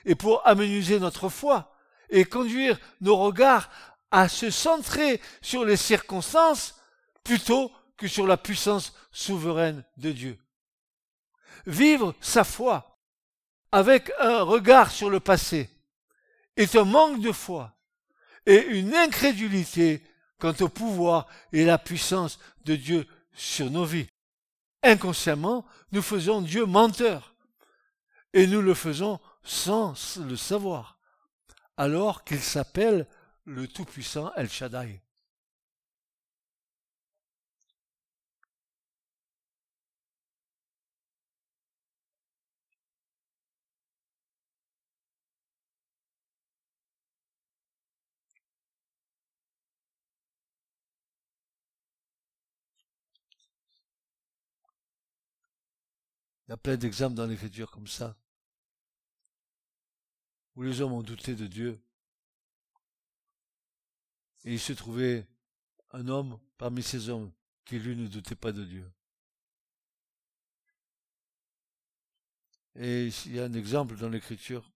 et pour amenuiser notre foi et conduire nos regards à se centrer sur les circonstances plutôt que sur la puissance souveraine de Dieu. Vivre sa foi avec un regard sur le passé est un manque de foi et une incrédulité quant au pouvoir et la puissance de Dieu sur nos vies. Inconsciemment, nous faisons Dieu menteur et nous le faisons sans le savoir, alors qu'il s'appelle le Tout-Puissant El Shaddai. Il y a plein d'exemples dans l'écriture comme ça, où les hommes ont douté de Dieu. Et il se trouvait un homme parmi ces hommes qui lui ne doutait pas de Dieu. Et il y a un exemple dans l'écriture.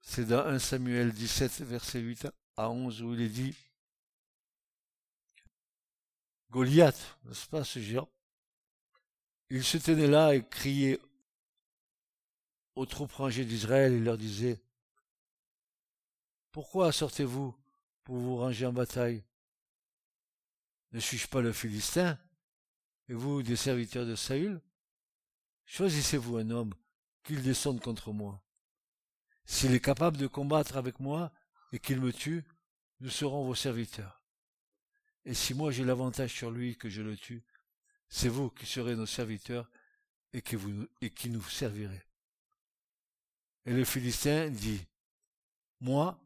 C'est dans 1 Samuel 17, verset 8 à 11, où il est dit Goliath, n'est-ce pas, ce géant? Il se tenait là et criait aux troupes rangées d'Israël et leur disait Pourquoi sortez-vous pour vous ranger en bataille? Ne suis-je pas le Philistin Et vous, des serviteurs de Saül? Choisissez-vous un homme qu'il descende contre moi. S'il est capable de combattre avec moi et qu'il me tue, nous serons vos serviteurs. Et si moi j'ai l'avantage sur lui que je le tue, c'est vous qui serez nos serviteurs et qui, et qui nous servirez. Et le Philistin dit, Moi,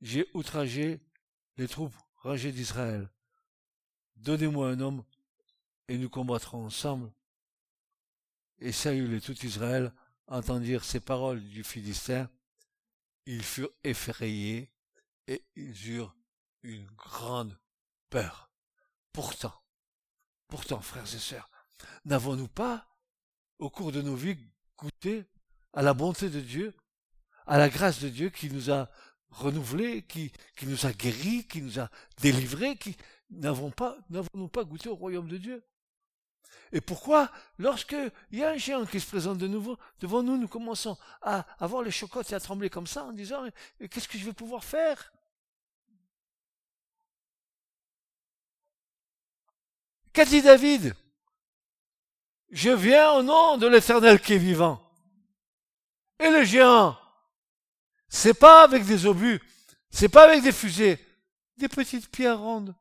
j'ai outragé les troupes rangées d'Israël. Donnez-moi un homme et nous combattrons ensemble. Et Saül et tout Israël entendirent ces paroles du Philistin. Ils furent effrayés et ils eurent une grande peur. Pourtant, Pourtant, frères et sœurs, n'avons-nous pas, au cours de nos vies, goûté à la bonté de Dieu, à la grâce de Dieu qui nous a renouvelés, qui, nous a guéris, qui nous a délivrés, qui n'avons pas, pas goûté au royaume de Dieu? Et pourquoi, lorsque il y a un géant qui se présente de nouveau devant nous, nous commençons à avoir les chocottes et à trembler comme ça en disant, qu'est-ce que je vais pouvoir faire? Qu'a dit David? Je viens au nom de l'éternel qui est vivant. Et le géant, c'est pas avec des obus, c'est pas avec des fusées, des petites pierres rondes.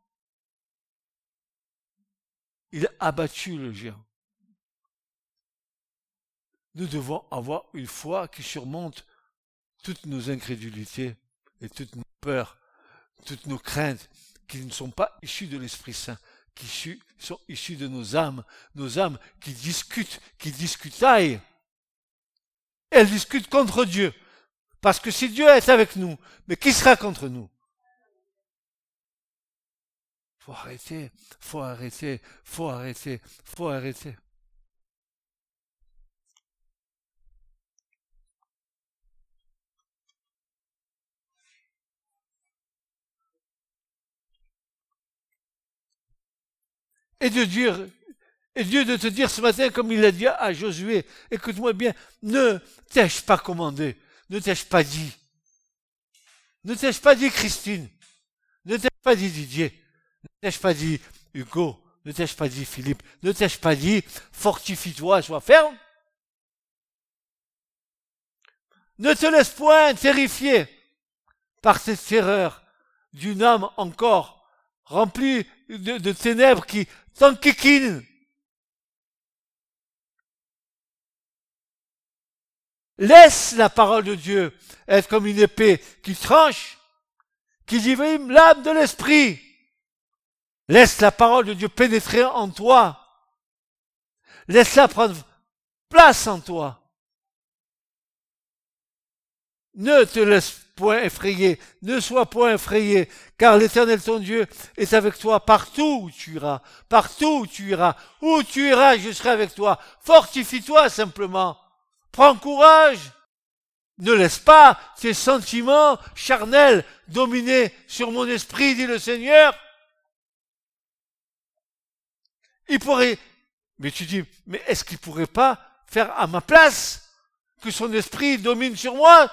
Il a abattu le géant. Nous devons avoir une foi qui surmonte toutes nos incrédulités et toutes nos peurs, toutes nos craintes qui ne sont pas issues de l'Esprit Saint, qui sont issues de nos âmes, nos âmes qui discutent, qui discutaillent. Elles discutent contre Dieu. Parce que si Dieu est avec nous, mais qui sera contre nous? Faut arrêter, faut arrêter, faut arrêter, faut arrêter. Et de dire, et Dieu de te dire ce matin, comme il a dit à Josué, écoute-moi bien, ne t'ai-je pas commandé, ne t'ai-je pas dit, ne t'ai-je pas dit Christine, ne t'ai-je pas dit Didier, ne t'ai-je pas dit, Hugo Ne t'ai-je pas dit, Philippe Ne t'ai-je pas dit, fortifie-toi, sois ferme Ne te laisse point terrifier par cette terreur d'une âme encore remplie de, ténèbres qui t'enquiquinent. Laisse la parole de Dieu être comme une épée qui tranche, qui divime l'âme de l'esprit Laisse la parole de Dieu pénétrer en toi. Laisse-la prendre place en toi. Ne te laisse point effrayer, ne sois point effrayé, car l'Éternel ton Dieu est avec toi partout où tu iras, partout où tu iras, où tu iras, je serai avec toi. Fortifie-toi simplement. Prends courage. Ne laisse pas tes sentiments charnels dominer sur mon esprit, dit le Seigneur. Il pourrait, mais tu dis, mais est-ce qu'il pourrait pas faire à ma place que son esprit domine sur moi?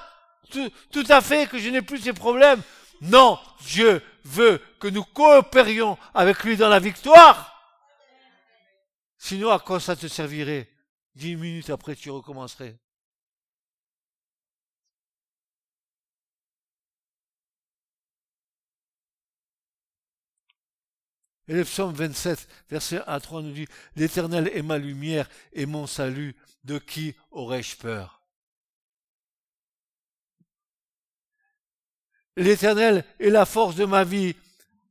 Tout, tout à fait, que je n'ai plus ces problèmes. Non, Dieu veut que nous coopérions avec lui dans la victoire. Sinon, à quoi ça te servirait? Dix minutes après, tu recommencerais. Et le psaume 27, verset 1 à 3 nous dit, L'Éternel est ma lumière et mon salut, de qui aurais-je peur? L'Éternel est la force de ma vie,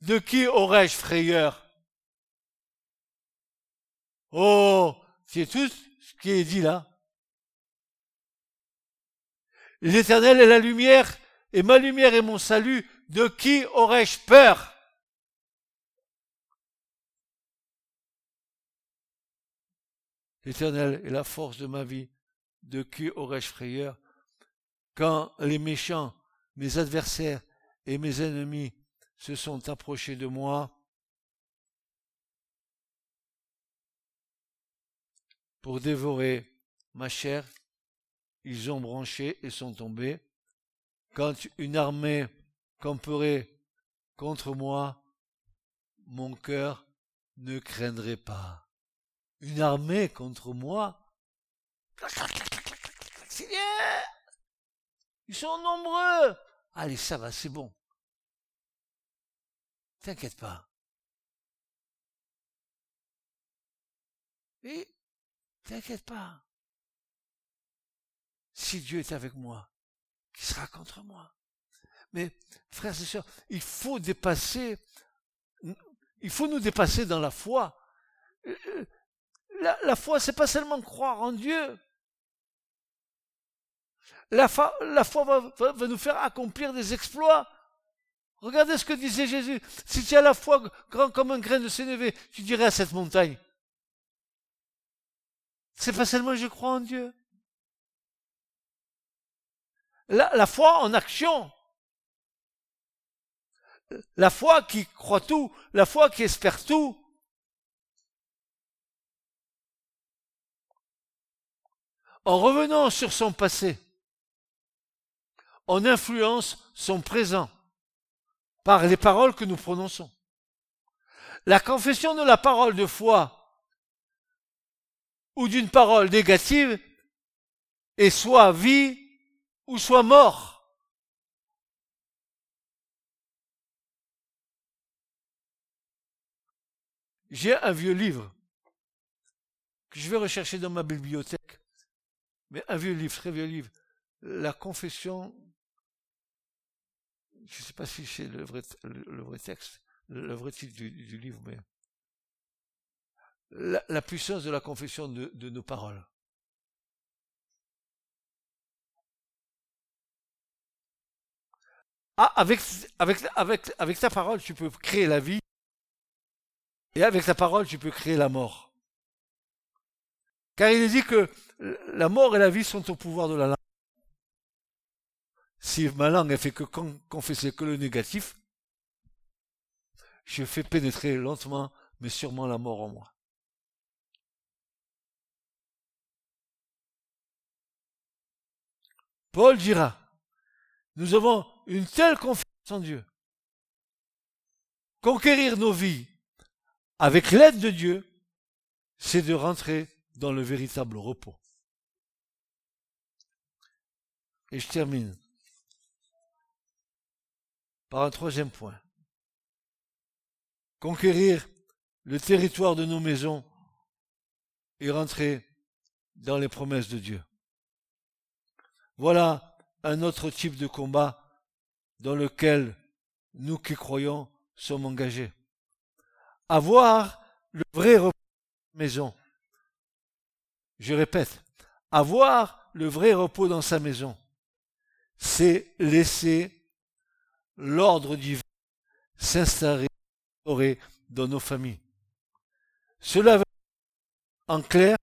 de qui aurais-je frayeur? Oh, c'est ce qui est dit là. L'Éternel est la lumière, et ma lumière est mon salut, de qui aurais-je peur? L'Éternel est la force de ma vie. De qui aurais-je frayeur? Quand les méchants, mes adversaires et mes ennemis se sont approchés de moi, pour dévorer ma chair, ils ont branché et sont tombés. Quand une armée camperait contre moi, mon cœur ne craindrait pas une armée contre moi? Ils sont nombreux. Allez, ça va, c'est bon. T'inquiète pas. T'inquiète pas. Si Dieu est avec moi, qui sera contre moi Mais, frères et sœurs, il faut dépasser, il faut nous dépasser dans la foi. La, la foi, c'est pas seulement croire en Dieu. La, foi, la foi va, va, nous faire accomplir des exploits. Regardez ce que disait Jésus. Si tu as la foi grand comme un grain de sénévé, tu dirais à cette montagne. C'est facilement je crois en Dieu. La, la, foi en action. La foi qui croit tout, la foi qui espère tout. En revenant sur son passé, on influence son présent par les paroles que nous prononçons. La confession de la parole de foi ou d'une parole négative est soit vie ou soit mort. J'ai un vieux livre que je vais rechercher dans ma bibliothèque, mais un vieux livre, très vieux livre, La Confession je ne sais pas si c'est le vrai, le, vrai texte, le, vrai titre du, livre, mais la, puissance de la confession de, nos paroles. Ah, avec, avec, avec, avec ta parole, tu peux créer la vie. Et avec ta parole, tu peux créer la mort. Car il est dit que la mort et la vie sont au pouvoir de la langue si ma langue ne fait que confesser que le négatif, je fais pénétrer lentement, mais sûrement la mort en moi. Paul dira, nous avons une telle confiance en Dieu. Conquérir nos vies avec l'aide de Dieu, c'est de rentrer dans le véritable repos. Et je termine par un troisième point. Conquérir le territoire de nos maisons et rentrer dans les promesses de Dieu. Voilà un autre type de combat dans lequel nous qui croyons sommes engagés. Avoir le vrai repos dans sa maison. Je répète, avoir le vrai repos dans sa maison, c'est laisser l'ordre divin s'installer dans nos familles. Cela veut en clair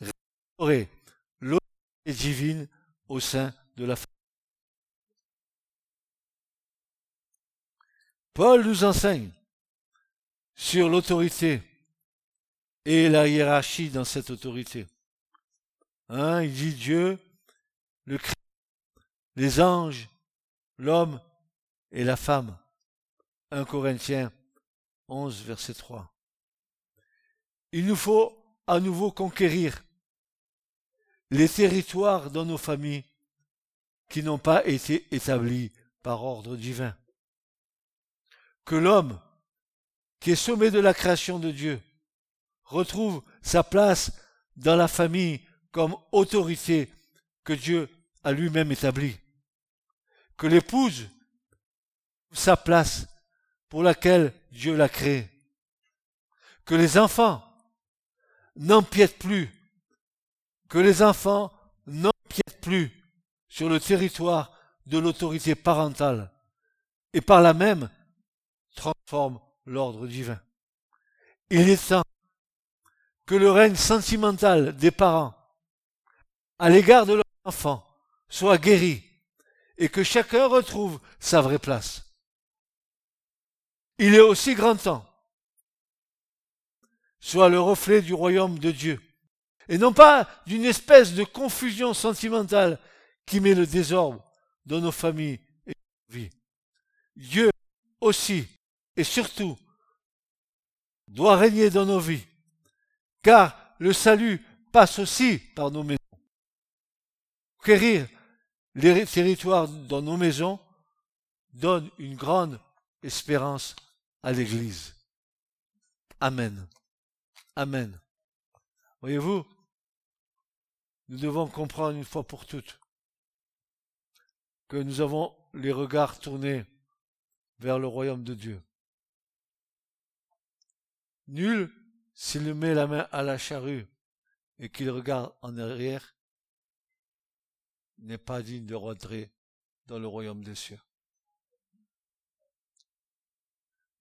restaurer l'autorité divine au sein de la famille. Paul nous enseigne sur l'autorité et la hiérarchie dans cette autorité. Hein, il dit Dieu, le Christ, les anges, l'homme et la femme. 1 Corinthiens 11, verset 3. Il nous faut à nouveau conquérir les territoires dans nos familles qui n'ont pas été établis par ordre divin. Que l'homme, qui est sommet de la création de Dieu, retrouve sa place dans la famille comme autorité que Dieu a lui-même établie. Que l'épouse sa place pour laquelle Dieu l'a créé. Que les enfants n'empiètent plus, que les enfants n'empiètent plus sur le territoire de l'autorité parentale et par là même transforment l'ordre divin. Il est temps que le règne sentimental des parents à l'égard de leurs enfants soit guéri et que chacun retrouve sa vraie place. Il est aussi grand temps soit le reflet du royaume de Dieu, et non pas d'une espèce de confusion sentimentale qui met le désordre dans nos familles et nos vies. Dieu aussi et surtout doit régner dans nos vies, car le salut passe aussi par nos maisons. Conquérir les territoires dans nos maisons donne une grande espérance à l'Église. Amen. Amen. Voyez-vous, nous devons comprendre une fois pour toutes que nous avons les regards tournés vers le royaume de Dieu. Nul, s'il met la main à la charrue et qu'il regarde en arrière, n'est pas digne de rentrer dans le royaume des cieux.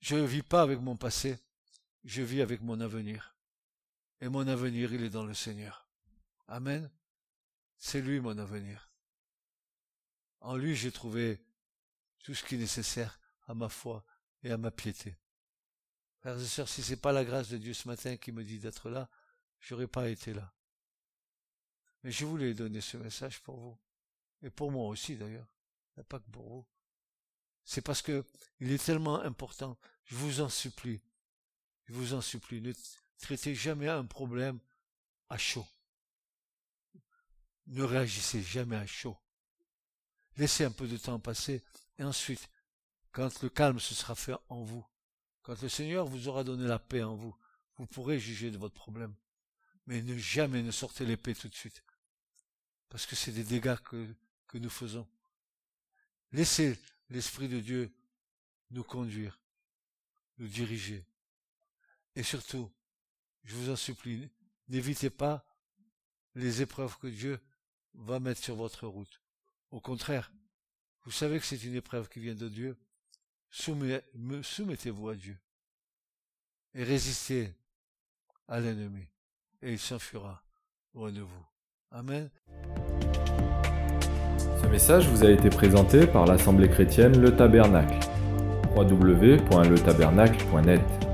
Je ne vis pas avec mon passé, je vis avec mon avenir. Et mon avenir, il est dans le Seigneur. Amen. C'est lui mon avenir. En lui, j'ai trouvé tout ce qui est nécessaire à ma foi et à ma piété. Frères et sœurs, si c'est pas la grâce de Dieu ce matin qui me dit d'être là, j'aurais pas été là. Mais je voulais donner ce message pour vous. Et pour moi aussi d'ailleurs. Pas que pour vous. C'est parce que il est tellement important. Je vous en supplie. Je vous en supplie. Ne traitez jamais un problème à chaud. Ne réagissez jamais à chaud. Laissez un peu de temps passer et ensuite, quand le calme se sera fait en vous, quand le Seigneur vous aura donné la paix en vous, vous pourrez juger de votre problème. Mais ne jamais ne sortez l'épée tout de suite. Parce que c'est des dégâts que, nous faisons. Laissez l'Esprit de Dieu nous conduire, nous diriger. Et surtout, je vous en supplie, n'évitez pas les épreuves que Dieu va mettre sur votre route. Au contraire, vous savez que c'est une épreuve qui vient de Dieu. Soumettez-vous à Dieu et résistez à l'ennemi et il s'enfuira loin de vous. Amen. Ce message vous a été présenté par l'Assemblée chrétienne Le Tabernacle. www.letabernacle.net